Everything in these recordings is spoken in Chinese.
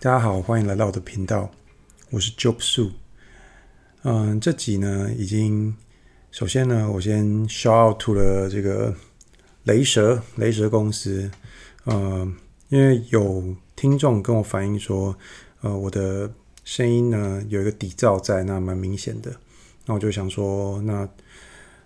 大家好，欢迎来到我的频道，我是 Job Su。嗯，这集呢，已经首先呢，我先 shout out to 了这个雷蛇雷蛇公司。嗯，因为有听众跟我反映说，呃，我的声音呢有一个底噪在，那蛮明显的。那我就想说，那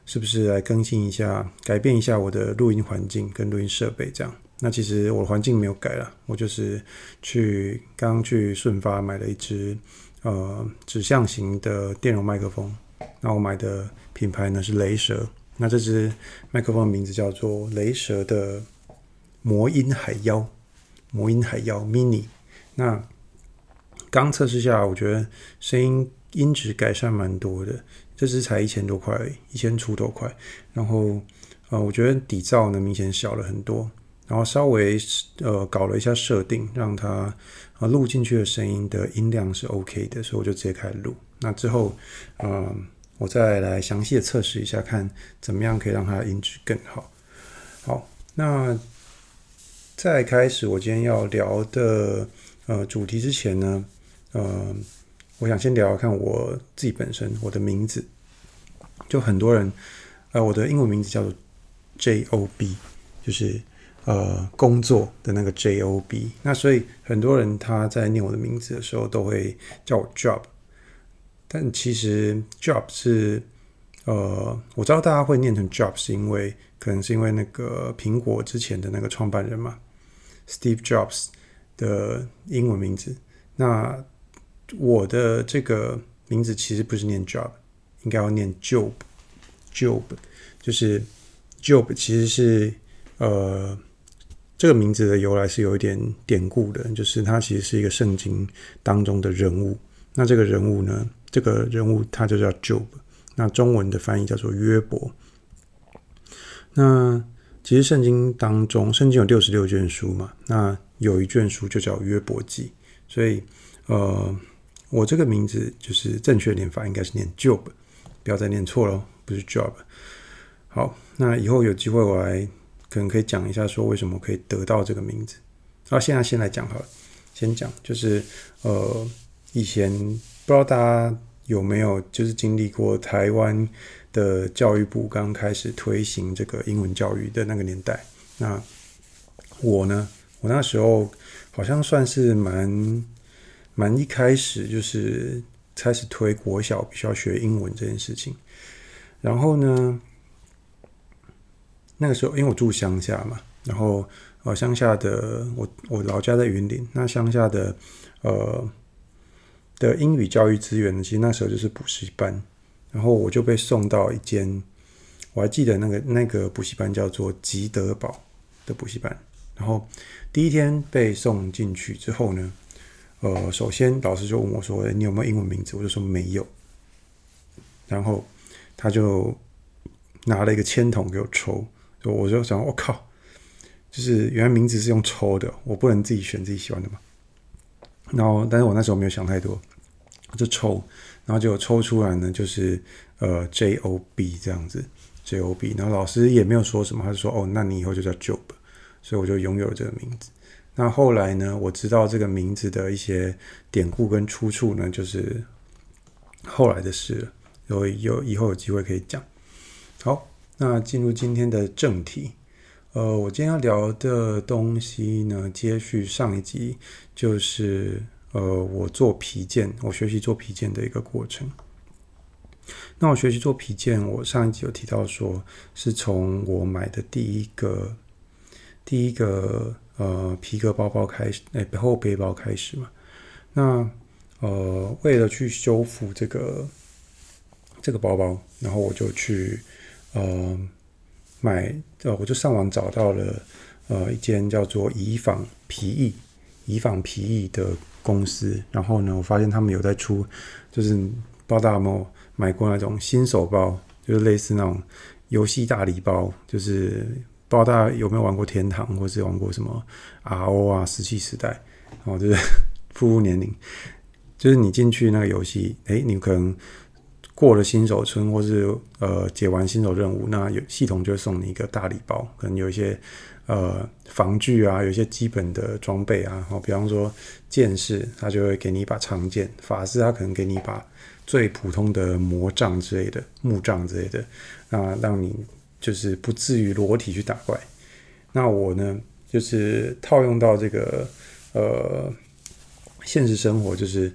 是不是来更新一下，改变一下我的录音环境跟录音设备这样？那其实我的环境没有改了，我就是去刚刚去顺发买了一支呃指向型的电容麦克风。那我买的品牌呢是雷蛇。那这支麦克风的名字叫做雷蛇的魔音海妖，魔音海妖 mini。那刚测试下，我觉得声音音质改善蛮多的。这支才一千多块，一千出头块。然后呃，我觉得底噪呢明显小了很多。然后稍微呃搞了一下设定，让它啊录进去的声音的音量是 OK 的，所以我就直接开始录。那之后，嗯、我再来详细的测试一下，看怎么样可以让它的音质更好。好，那在开始我今天要聊的呃主题之前呢，呃，我想先聊聊看我自己本身，我的名字，就很多人呃我的英文名字叫做 J.O.B，就是。呃，工作的那个 J O B，那所以很多人他在念我的名字的时候都会叫我 Job，但其实 Job 是呃，我知道大家会念成 Job，是因为可能是因为那个苹果之前的那个创办人嘛，Steve Jobs 的英文名字。那我的这个名字其实不是念 Job，应该要念 Job，Job 就是 Job 其实是呃。这个名字的由来是有一点典故的，就是他其实是一个圣经当中的人物。那这个人物呢，这个人物他就叫 Job，那中文的翻译叫做约伯。那其实圣经当中，圣经有六十六卷书嘛，那有一卷书就叫约伯记，所以呃，我这个名字就是正确念法应该是念 Job，不要再念错了，不是 Job。好，那以后有机会我来。可能可以讲一下，说为什么可以得到这个名字。那现在先来讲好了，先讲就是呃，以前不知道大家有没有就是经历过台湾的教育部刚开始推行这个英文教育的那个年代。那我呢，我那时候好像算是蛮蛮一开始就是开始推国小必须要学英文这件事情。然后呢，那个时候，因为我住乡下嘛，然后呃，乡下的我我老家在云林，那乡下的呃的英语教育资源呢，其实那时候就是补习班，然后我就被送到一间，我还记得那个那个补习班叫做吉德堡的补习班，然后第一天被送进去之后呢，呃，首先老师就问我说：“你有没有英文名字？”我就说没有，然后他就拿了一个签筒给我抽。就我就想，我靠，就是原来名字是用抽的，我不能自己选自己喜欢的嘛。然后，但是我那时候没有想太多，就抽，然后就抽出来呢，就是呃 J O B 这样子，J O B。然后老师也没有说什么，他就说哦，那你以后就叫 Job，所以我就拥有了这个名字。那后来呢，我知道这个名字的一些典故跟出处呢，就是后来的事了，有有以后有机会可以讲。好。那进入今天的正题，呃，我今天要聊的东西呢，接续上一集，就是呃，我做皮件，我学习做皮件的一个过程。那我学习做皮件，我上一集有提到说，是从我买的第一个第一个呃皮革包包开始，哎，后背包开始嘛。那呃，为了去修复这个这个包包，然后我就去。呃，买呃，我就上网找到了呃一间叫做以纺皮艺、以纺皮艺的公司。然后呢，我发现他们有在出，就是不知道大家有没有买过那种新手包，就是类似那种游戏大礼包，就是不知道大家有没有玩过天堂，或是玩过什么 RO 啊、石器时代，然后就是 步入年龄，就是你进去那个游戏，诶，你可能。过了新手村，或是呃解完新手任务，那有系统就会送你一个大礼包，可能有一些呃防具啊，有一些基本的装备啊，哦，比方说剑士，他就会给你一把长剑；法师他可能给你一把最普通的魔杖之类的木杖之类的，那让你就是不至于裸体去打怪。那我呢，就是套用到这个呃现实生活，就是。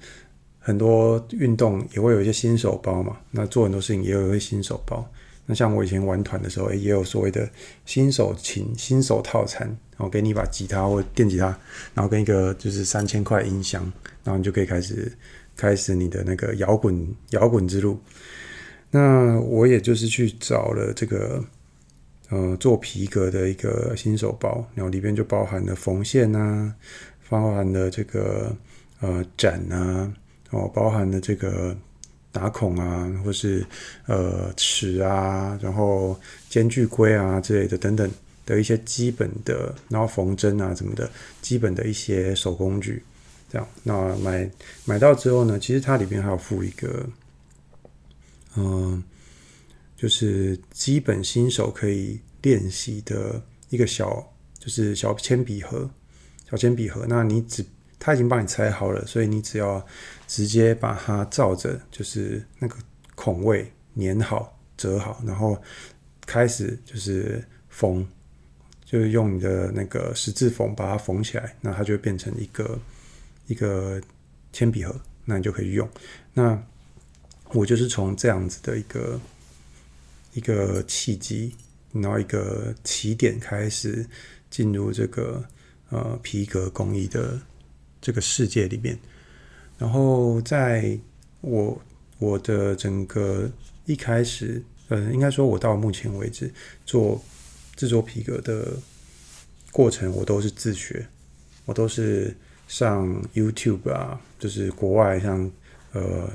很多运动也会有一些新手包嘛，那做很多事情也有一些新手包。那像我以前玩团的时候，也有所谓的新手琴、新手套餐，然后给你一把吉他或电吉他，然后跟一个就是三千块音箱，然后你就可以开始开始你的那个摇滚摇滚之路。那我也就是去找了这个呃做皮革的一个新手包，然后里边就包含了缝线啊，包含了这个呃斩啊。哦，包含了这个打孔啊，或是呃尺啊，然后间距规啊之类的等等的一些基本的，然后缝针啊什么的，基本的一些手工具，这样。那买买到之后呢，其实它里边还有附一个，嗯、就是基本新手可以练习的一个小，就是小铅笔盒，小铅笔盒。那你只他已经帮你裁好了，所以你只要直接把它照着，就是那个孔位粘好、折好，然后开始就是缝，就是用你的那个十字缝把它缝起来，那它就会变成一个一个铅笔盒，那你就可以用。那我就是从这样子的一个一个契机，然后一个起点开始进入这个呃皮革工艺的。这个世界里面，然后在我我的整个一开始，呃，应该说，我到目前为止做制作皮革的过程，我都是自学，我都是上 YouTube 啊，就是国外像呃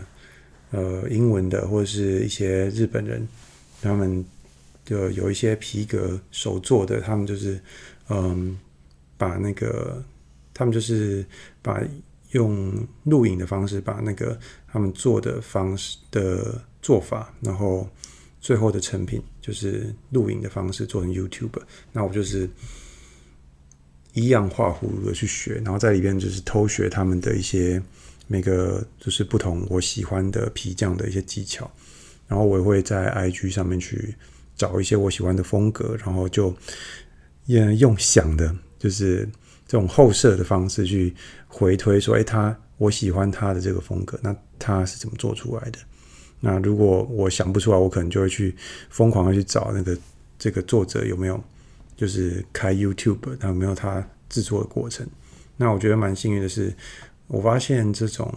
呃英文的或者是一些日本人，他们就有一些皮革手做的，他们就是嗯把那个。他们就是把用录影的方式，把那个他们做的方式的做法，然后最后的成品就是录影的方式做成 YouTube。那我就是一样画葫芦的去学，然后在里边就是偷学他们的一些每个就是不同我喜欢的皮匠的一些技巧，然后我也会在 IG 上面去找一些我喜欢的风格，然后就也用想的，就是。这种后设的方式去回推说，哎，他我喜欢他的这个风格，那他是怎么做出来的？那如果我想不出来，我可能就会去疯狂的去找那个这个作者有没有，就是开 YouTube，他有没有他制作的过程？那我觉得蛮幸运的是，我发现这种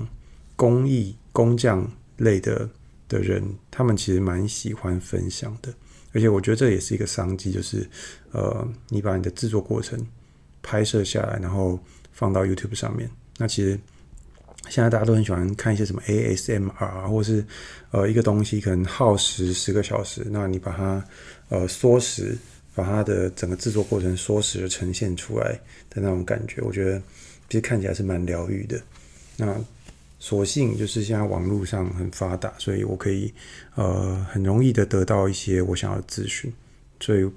工艺工匠类的的人，他们其实蛮喜欢分享的，而且我觉得这也是一个商机，就是呃，你把你的制作过程。拍摄下来，然后放到 YouTube 上面。那其实现在大家都很喜欢看一些什么 ASMR，或是呃一个东西可能耗时十个小时，那你把它呃缩时，把它的整个制作过程缩时的呈现出来的那种感觉，我觉得其实看起来是蛮疗愈的。那所幸就是现在网络上很发达，所以我可以呃很容易的得到一些我想要的资讯。所以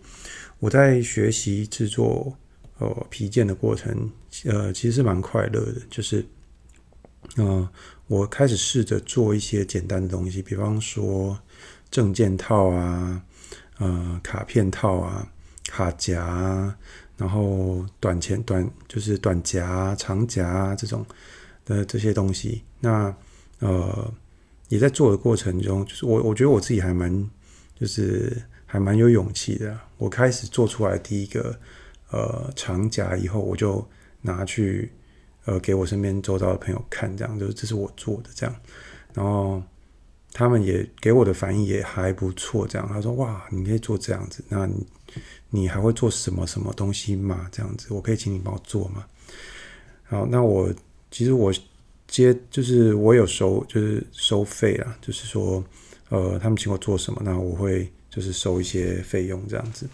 我在学习制作。呃，皮件的过程，呃，其实是蛮快乐的。就是，呃，我开始试着做一些简单的东西，比方说证件套啊，呃，卡片套啊，卡夹，然后短钱短就是短夹、长夹这种的这些东西。那呃，也在做的过程中，就是我我觉得我自己还蛮，就是还蛮有勇气的。我开始做出来第一个。呃，长夹以后我就拿去呃给我身边周遭的朋友看，这样就是这是我做的这样，然后他们也给我的反应也还不错，这样他说哇，你可以做这样子，那你你还会做什么什么东西吗？这样子我可以请你帮我做吗？好，那我其实我接就是我有收就是收费啊，就是说呃他们请我做什么，那我会就是收一些费用这样子。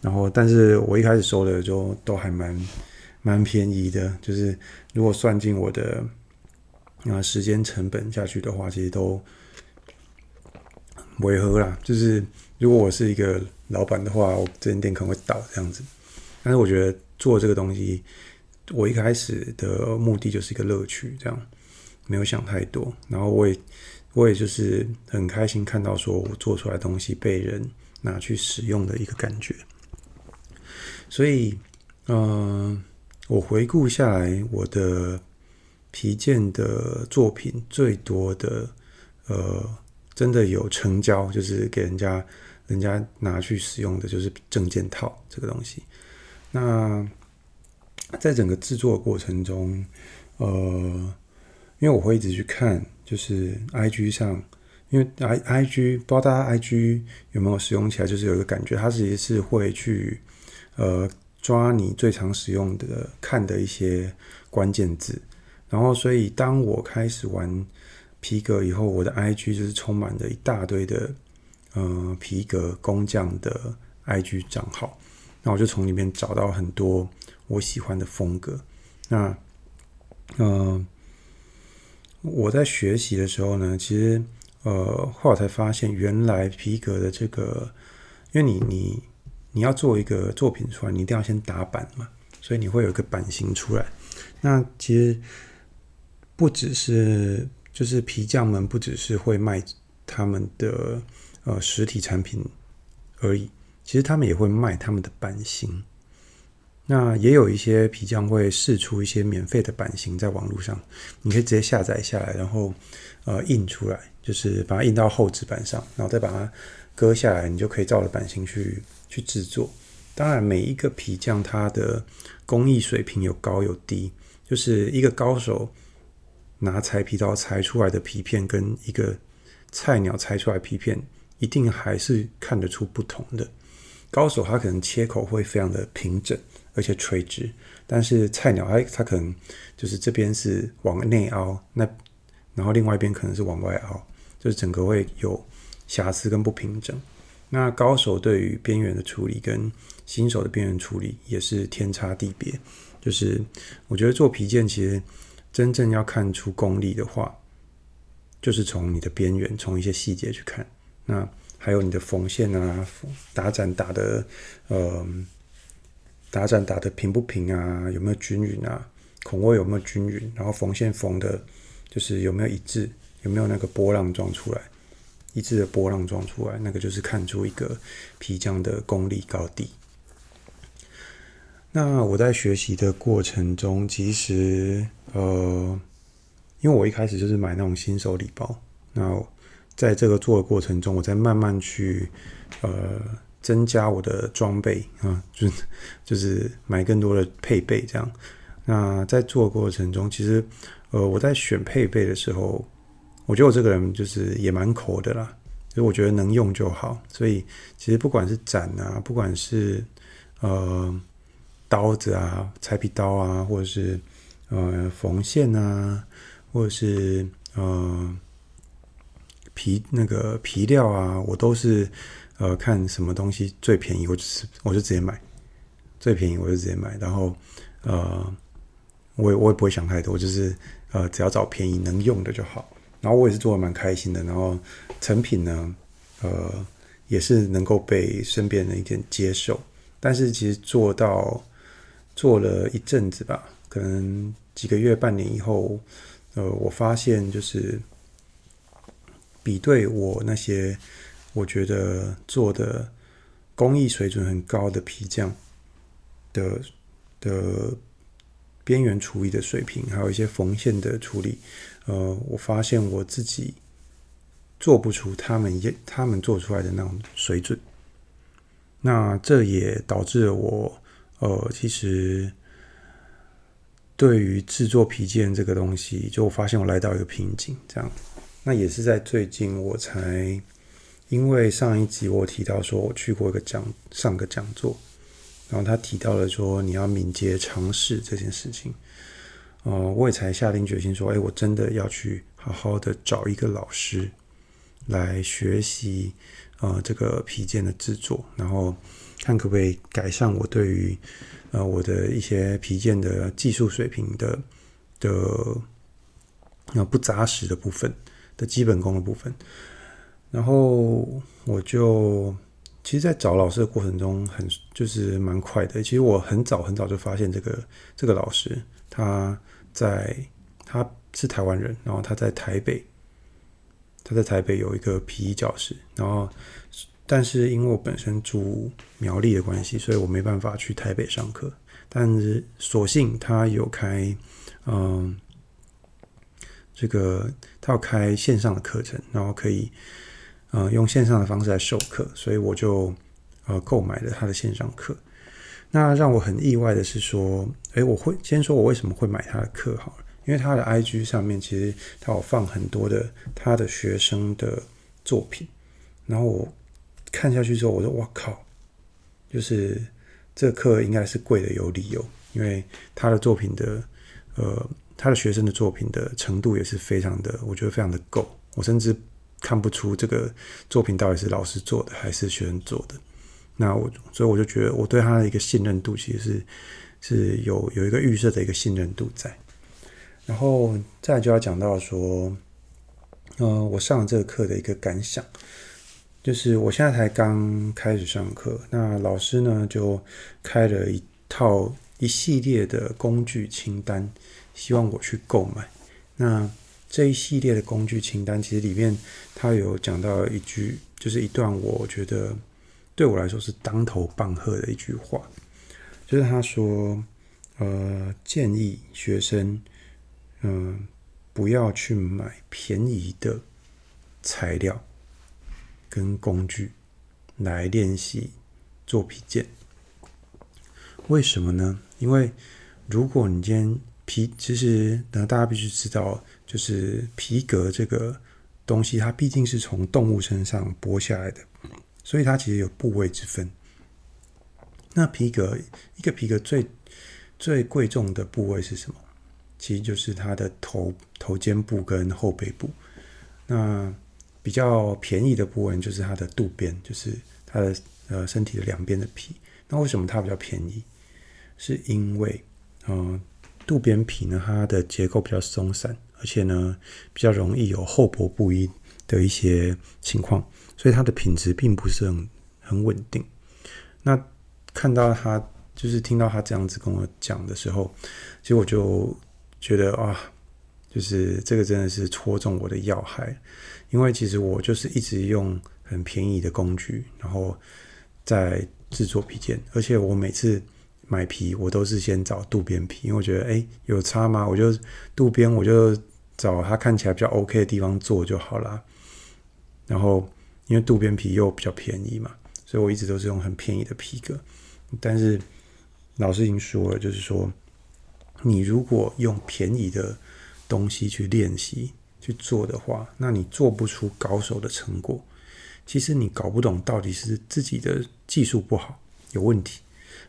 然后，但是我一开始收的就都还蛮蛮便宜的，就是如果算进我的啊时间成本下去的话，其实都违和啦，就是如果我是一个老板的话，我这间店可能会倒这样子。但是我觉得做这个东西，我一开始的目的就是一个乐趣，这样没有想太多。然后我也我也就是很开心看到说我做出来的东西被人拿去使用的一个感觉。所以，嗯、呃，我回顾下来，我的皮件的作品最多的，呃。真的有成交，就是给人家人家拿去使用的，就是证件套这个东西。那在整个制作过程中，呃，因为我会一直去看，就是 IG 上，因为 I IG 不知道大家 IG 有没有使用起来，就是有一个感觉，它其实是会去呃抓你最常使用的看的一些关键字，然后所以当我开始玩。皮革以后，我的 IG 就是充满了一大堆的，呃，皮革工匠的 IG 账号。那我就从里面找到很多我喜欢的风格。那，呃，我在学习的时候呢，其实，呃，后来才发现，原来皮革的这个，因为你你你要做一个作品出来，你一定要先打版嘛，所以你会有一个版型出来。那其实不只是。就是皮匠们不只是会卖他们的呃实体产品而已，其实他们也会卖他们的版型。那也有一些皮匠会试出一些免费的版型在网络上，你可以直接下载下来，然后呃印出来，就是把它印到厚纸板上，然后再把它割下来，你就可以照着版型去去制作。当然，每一个皮匠他的工艺水平有高有低，就是一个高手。拿裁皮刀裁出来的皮片，跟一个菜鸟裁出来皮片，一定还是看得出不同的。高手他可能切口会非常的平整，而且垂直，但是菜鸟他他可能就是这边是往内凹，那然后另外一边可能是往外凹，就是整个会有瑕疵跟不平整。那高手对于边缘的处理跟新手的边缘处理也是天差地别。就是我觉得做皮件其实。真正要看出功力的话，就是从你的边缘，从一些细节去看。那还有你的缝线啊，打展打的，呃，打展打的平不平啊？有没有均匀啊？孔位有没有均匀？然后缝线缝的，就是有没有一致？有没有那个波浪状出来？一致的波浪状出来，那个就是看出一个皮匠的功力高低。那我在学习的过程中，其实呃，因为我一开始就是买那种新手礼包，那在这个做的过程中，我在慢慢去呃增加我的装备啊，就是就是买更多的配备这样。那在做过程中，其实呃我在选配备的时候，我觉得我这个人就是也蛮抠的啦，所以我觉得能用就好。所以其实不管是斩啊，不管是呃。刀子啊，裁皮刀啊，或者是呃缝线啊，或者是呃皮那个皮料啊，我都是呃看什么东西最便宜，我就是我就直接买，最便宜我就直接买，然后呃我也我也不会想太多，就是呃只要找便宜能用的就好。然后我也是做的蛮开心的，然后成品呢，呃也是能够被身边人一点接受，但是其实做到。做了一阵子吧，可能几个月、半年以后，呃，我发现就是比对我那些我觉得做的工艺水准很高的皮匠的的边缘处理的水平，还有一些缝线的处理，呃，我发现我自己做不出他们也他们做出来的那种水准，那这也导致了我。呃，其实对于制作皮件这个东西，就我发现我来到一个瓶颈，这样。那也是在最近，我才因为上一集我提到说我去过一个讲上个讲座，然后他提到了说你要敏捷尝试这件事情。呃，我也才下定决心说，哎，我真的要去好好的找一个老师来学习，呃，这个皮件的制作，然后。看可不可以改善我对于呃我的一些皮件的技术水平的的不扎实的部分的基本功的部分。然后我就其实，在找老师的过程中很，就是蛮快的。其实我很早很早就发现这个这个老师，他在他是台湾人，然后他在台北，他在台北有一个皮衣教室，然后但是因为我本身住苗栗的关系，所以我没办法去台北上课。但是所幸他有开，嗯，这个他有开线上的课程，然后可以。呃，用线上的方式来授课，所以我就呃购买了他的线上课。那让我很意外的是说，诶，我会先说我为什么会买他的课好了，因为他的 IG 上面其实他有放很多的他的学生的作品，然后我看下去之后，我说哇靠，就是这课应该是贵的有理由，因为他的作品的呃他的学生的作品的程度也是非常的，我觉得非常的够，我甚至。看不出这个作品到底是老师做的还是学生做的，那我所以我就觉得我对他的一个信任度其实是是有有一个预设的一个信任度在，然后再就要讲到说，呃，我上了这个课的一个感想，就是我现在才刚开始上课，那老师呢就开了一套一系列的工具清单，希望我去购买，那。这一系列的工具清单，其实里面他有讲到一句，就是一段我觉得对我来说是当头棒喝的一句话，就是他说：“呃，建议学生，嗯、不要去买便宜的材料跟工具来练习做皮件。为什么呢？因为如果你今天皮，其实，大家必须知道。”就是皮革这个东西，它毕竟是从动物身上剥下来的，所以它其实有部位之分。那皮革一个皮革最最贵重的部位是什么？其实就是它的头头肩部跟后背部。那比较便宜的部位就是它的肚边，就是它的呃身体的两边的皮。那为什么它比较便宜？是因为嗯、肚边皮呢，它的结构比较松散。而且呢，比较容易有厚薄不一的一些情况，所以它的品质并不是很很稳定。那看到他就是听到他这样子跟我讲的时候，其实我就觉得啊，就是这个真的是戳中我的要害，因为其实我就是一直用很便宜的工具，然后在制作皮件，而且我每次。买皮我都是先找渡边皮，因为我觉得哎有差吗？我就渡边我就找它看起来比较 OK 的地方做就好了。然后因为渡边皮又比较便宜嘛，所以我一直都是用很便宜的皮革。但是老师已经说了，就是说你如果用便宜的东西去练习去做的话，那你做不出高手的成果。其实你搞不懂到底是自己的技术不好有问题。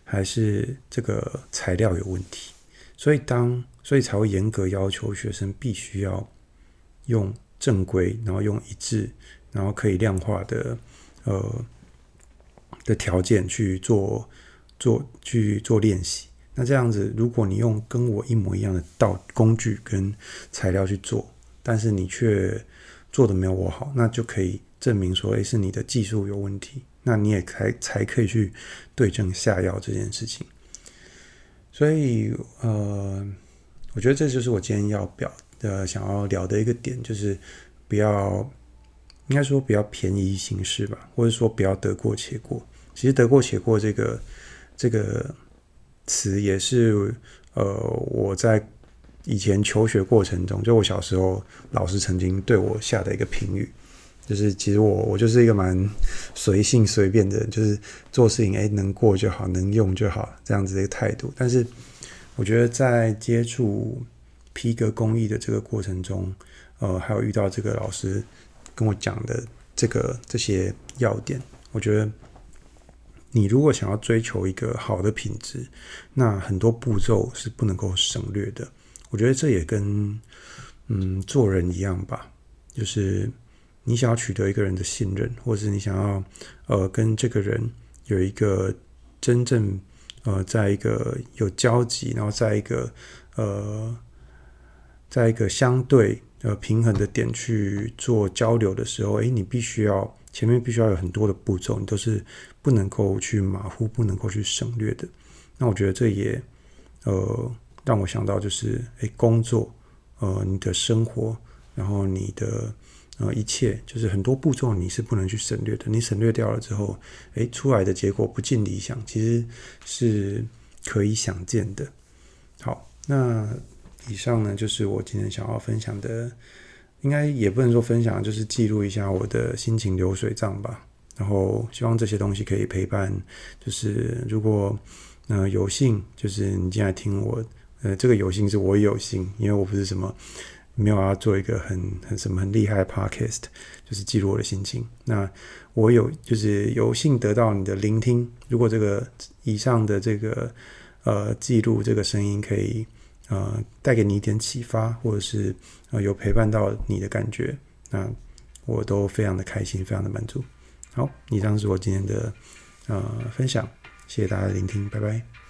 还是这个材料有问题，所以当所以才会严格要求学生必须要用正规，然后用一致，然后可以量化的呃的条件去做做去做练习。那这样子，如果你用跟我一模一样的道工具跟材料去做，但是你却做的没有我好，那就可以证明说，诶，是你的技术有问题。那你也才才可以去对症下药这件事情，所以呃，我觉得这就是我今天要表的想要聊的一个点，就是不要应该说不要便宜行事吧，或者说不要得过且过。其实得过且过这个这个词也是呃我在以前求学过程中，就我小时候老师曾经对我下的一个评语。就是其实我我就是一个蛮随性随便的人，就是做事情哎能过就好，能用就好这样子的一个态度。但是我觉得在接触皮革工艺的这个过程中，呃，还有遇到这个老师跟我讲的这个这些要点，我觉得你如果想要追求一个好的品质，那很多步骤是不能够省略的。我觉得这也跟嗯做人一样吧，就是。你想要取得一个人的信任，或者是你想要呃跟这个人有一个真正呃在一个有交集，然后在一个呃在一个相对呃平衡的点去做交流的时候，诶，你必须要前面必须要有很多的步骤，你都是不能够去马虎，不能够去省略的。那我觉得这也呃让我想到就是，诶，工作，呃，你的生活，然后你的。呃，一切就是很多步骤你是不能去省略的。你省略掉了之后，诶，出来的结果不尽理想，其实是可以想见的。好，那以上呢就是我今天想要分享的，应该也不能说分享，就是记录一下我的心情流水账吧。然后希望这些东西可以陪伴，就是如果呃有幸，就是你进来听我，呃，这个有幸是我有幸，因为我不是什么。没有要做一个很很什么很厉害的 podcast，就是记录我的心情。那我有就是有幸得到你的聆听。如果这个以上的这个呃记录这个声音可以呃带给你一点启发，或者是呃有陪伴到你的感觉，那我都非常的开心，非常的满足。好，以上是我今天的呃分享，谢谢大家的聆听，拜拜。